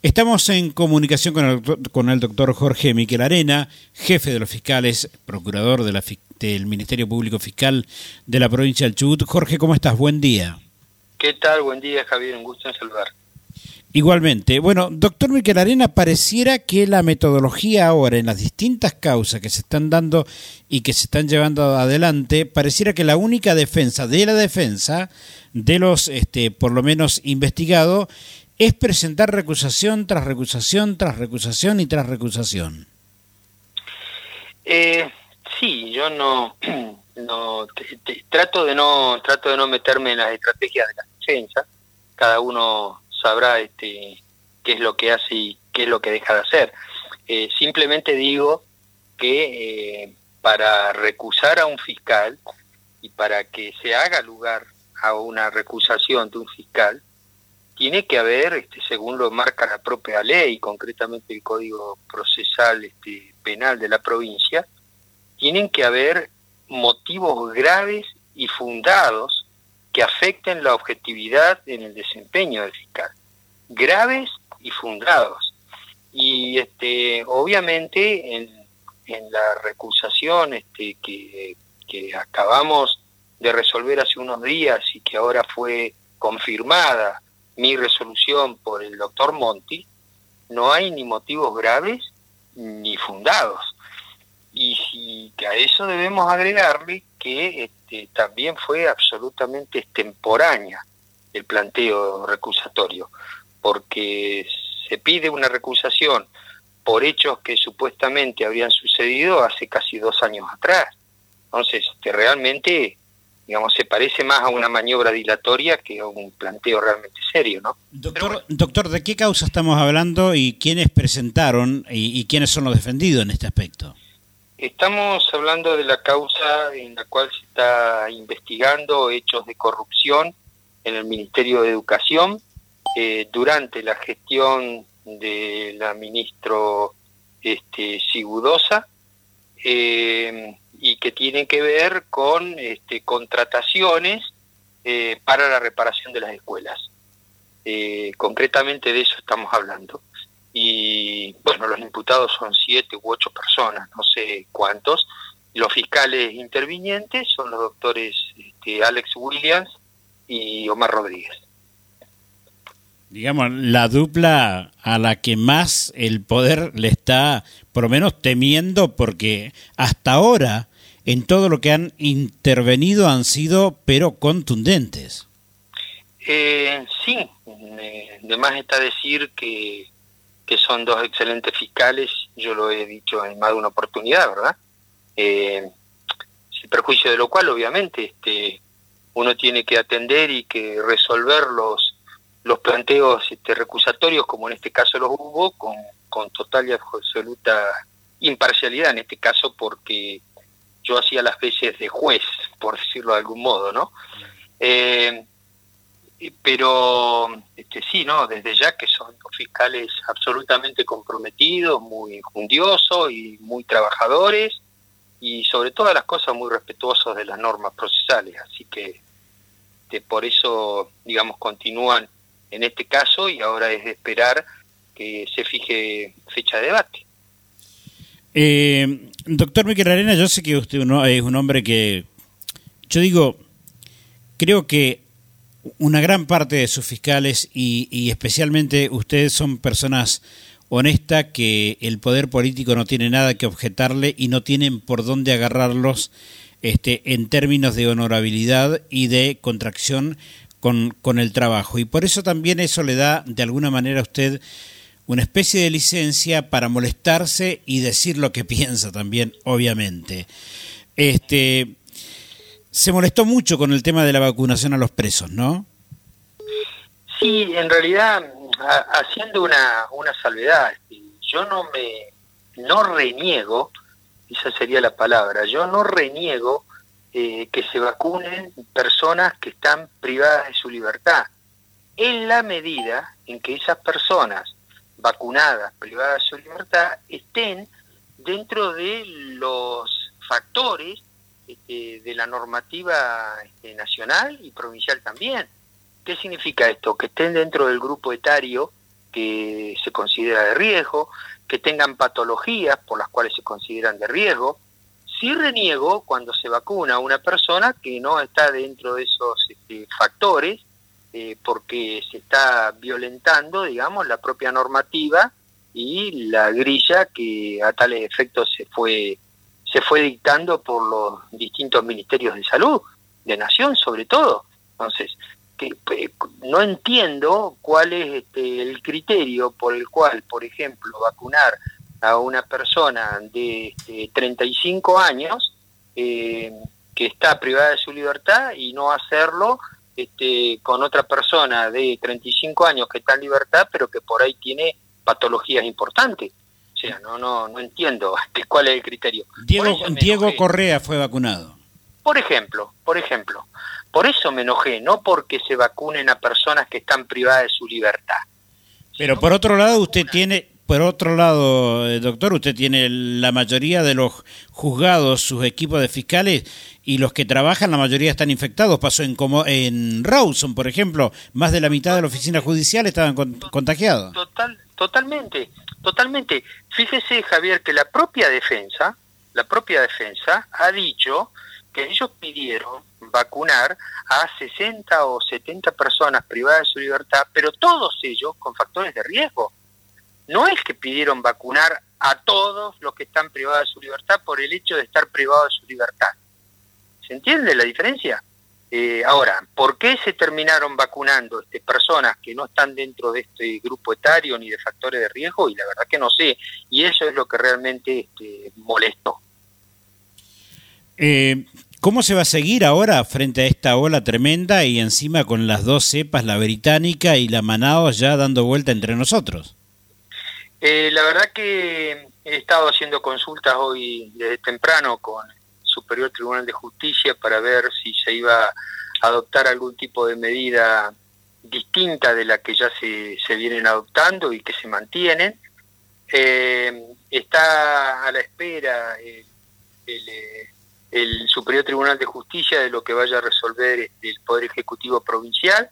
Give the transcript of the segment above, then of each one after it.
Estamos en comunicación con el, con el doctor Jorge Miquel Arena, jefe de los fiscales, procurador de la, del Ministerio Público Fiscal de la provincia del Chubut. Jorge, ¿cómo estás? Buen día. ¿Qué tal? Buen día, Javier. Un gusto en saludar. Igualmente. Bueno, doctor Miquel Arena, pareciera que la metodología ahora en las distintas causas que se están dando y que se están llevando adelante, pareciera que la única defensa de la defensa de los, este, por lo menos, investigados, es presentar recusación tras recusación, tras recusación y tras recusación. Eh, sí, yo no, no trato de no trato de no meterme en las estrategias de la defensa. Cada uno sabrá este qué es lo que hace y qué es lo que deja de hacer. Eh, simplemente digo que eh, para recusar a un fiscal y para que se haga lugar a una recusación de un fiscal, tiene que haber, este, según lo marca la propia ley, concretamente el Código Procesal este, Penal de la provincia, tienen que haber motivos graves y fundados que afecten la objetividad en el desempeño del fiscal. Graves y fundados. Y este, obviamente en, la recusación que acabamos de resolver hace unos días y que ahora fue confirmada mi resolución por el doctor Monti, no hay ni motivos graves ni fundados. Y si a eso debemos agregarle que este, también fue absolutamente extemporánea el planteo recusatorio, porque se pide una recusación por hechos que supuestamente habrían sucedido hace casi dos años atrás. Entonces, este, realmente digamos, se parece más a una maniobra dilatoria que a un planteo realmente serio, ¿no? Doctor, doctor ¿de qué causa estamos hablando y quiénes presentaron y, quiénes son los defendidos en este aspecto? Estamos hablando de la causa en la cual se está investigando hechos de corrupción en el Ministerio de Educación eh, durante la gestión de la ministro este, Sigudosa. Eh, y que tiene que ver con este, contrataciones eh, para la reparación de las escuelas. Eh, concretamente de eso estamos hablando. Y bueno, los imputados son siete u ocho personas, no sé cuántos. Los fiscales intervinientes son los doctores este, Alex Williams y Omar Rodríguez. Digamos, la dupla a la que más el poder le está, por lo menos, temiendo, porque hasta ahora en todo lo que han intervenido han sido, pero contundentes. Eh, sí, además está decir que, que son dos excelentes fiscales, yo lo he dicho en más de una oportunidad, ¿verdad? Eh, sin perjuicio de lo cual, obviamente, este, uno tiene que atender y que resolver los, los planteos este, recusatorios, como en este caso los hubo, con, con total y absoluta imparcialidad, en este caso porque yo hacía las veces de juez, por decirlo de algún modo, ¿no? Eh, pero este, sí, ¿no? Desde ya que son fiscales absolutamente comprometidos, muy fundiosos y muy trabajadores y sobre todas las cosas muy respetuosos de las normas procesales. Así que, que por eso, digamos, continúan en este caso y ahora es de esperar que se fije fecha de debate. Eh, doctor Miquel Arena, yo sé que usted es un hombre que, yo digo, creo que una gran parte de sus fiscales y, especialmente ustedes son personas honestas que el poder político no tiene nada que objetarle y no tienen por dónde agarrarlos este, en términos de honorabilidad y de contracción con, con el trabajo. Y por eso también eso le da de alguna manera a usted una especie de licencia para molestarse y decir lo que piensa también, obviamente. Este, se molestó mucho con el tema de la vacunación a los presos, ¿no? Sí, en realidad, haciendo una, una salvedad, este, yo no me, no reniego, esa sería la palabra, yo no reniego eh, que se vacunen personas que están privadas de su libertad, en la medida en que esas personas vacunadas, privadas de su libertad, estén dentro de los factores este, de la normativa este, nacional y provincial también. ¿Qué significa esto? Que estén dentro del grupo etario que se considera de riesgo, que tengan patologías por las cuales se consideran de riesgo. Sí reniego cuando se vacuna a una persona que no está dentro de esos este, factores, eh, porque se está violentando, digamos, la propia normativa y la grilla que a tales efectos se fue se fue dictando por los distintos ministerios de salud, de nación sobre todo. Entonces, que, no entiendo cuál es este, el criterio por el cual, por ejemplo, vacunar a una persona de 35 este, años eh, que está privada de su libertad y no hacerlo este, con otra persona de 35 años que está en libertad, pero que por ahí tiene patologías importantes. O sea, no, no, no entiendo cuál es el criterio. Diego, Diego Correa fue vacunado. Por ejemplo, por ejemplo. Por eso me enojé, no porque se vacunen a personas que están privadas de su libertad. Pero por otro lado, usted tiene, por otro lado, eh, doctor, usted tiene la mayoría de los juzgados, sus equipos de fiscales y los que trabajan, la mayoría están infectados. Pasó en como en Rawson, por ejemplo, más de la mitad de la oficina judicial estaban contagiados. Total, totalmente, totalmente. Fíjese, Javier, que la propia defensa, la propia defensa ha dicho que ellos pidieron vacunar a 60 o 70 personas privadas de su libertad, pero todos ellos con factores de riesgo. No es que pidieron vacunar a todos los que están privados de su libertad por el hecho de estar privados de su libertad. ¿Se entiende la diferencia? Eh, ahora, ¿por qué se terminaron vacunando este, personas que no están dentro de este grupo etario ni de factores de riesgo? Y la verdad que no sé. Y eso es lo que realmente este, molestó. Eh, ¿Cómo se va a seguir ahora frente a esta ola tremenda y encima con las dos cepas, la británica y la Manaos, ya dando vuelta entre nosotros? Eh, la verdad que he estado haciendo consultas hoy desde temprano con el Superior Tribunal de Justicia para ver si se iba a adoptar algún tipo de medida distinta de la que ya se, se vienen adoptando y que se mantienen. Eh, está a la espera el, eh, el Superior Tribunal de Justicia de lo que vaya a resolver este, el Poder Ejecutivo Provincial.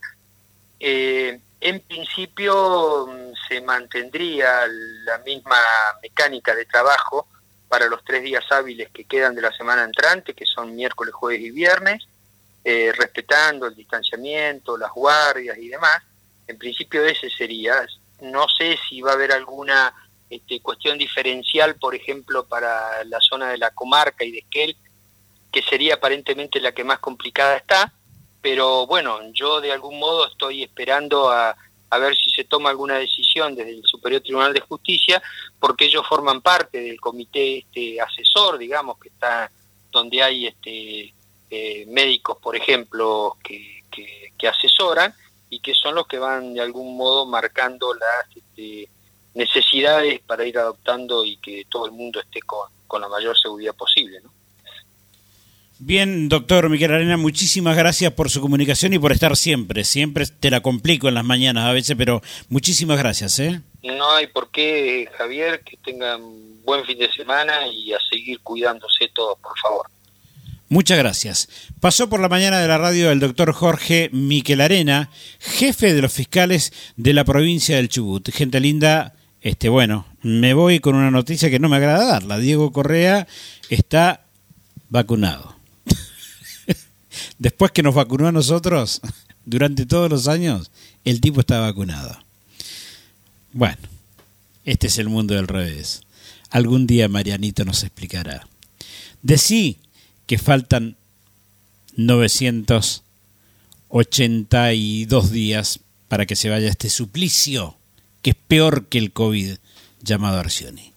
Eh, en principio mm, se mantendría la misma mecánica de trabajo para los tres días hábiles que quedan de la semana entrante, que son miércoles, jueves y viernes, eh, respetando el distanciamiento, las guardias y demás. En principio ese sería. No sé si va a haber alguna este, cuestión diferencial, por ejemplo, para la zona de la comarca y de Esquel, que sería aparentemente la que más complicada está, pero bueno, yo de algún modo estoy esperando a, a ver si se toma alguna decisión desde el Superior Tribunal de Justicia, porque ellos forman parte del comité este, asesor, digamos, que está donde hay este, eh, médicos, por ejemplo, que, que, asesoran y que son los que van de algún modo marcando las este, necesidades para ir adoptando y que todo el mundo esté con, con la mayor seguridad posible. ¿no? Bien, doctor Miguel Arena, muchísimas gracias por su comunicación y por estar siempre. Siempre te la complico en las mañanas a veces, pero muchísimas gracias. ¿eh? No hay por qué, Javier, que tengan buen fin de semana y a seguir cuidándose todos, por favor. Muchas gracias. Pasó por la mañana de la radio el doctor Jorge Miquel Arena, jefe de los fiscales de la provincia del Chubut. Gente linda, este bueno, me voy con una noticia que no me agrada darla. Diego Correa está vacunado. Después que nos vacunó a nosotros, durante todos los años, el tipo está vacunado. Bueno, este es el mundo del revés. Algún día Marianito nos explicará. Decí que faltan 982 días para que se vaya este suplicio, que es peor que el COVID llamado Arcioni.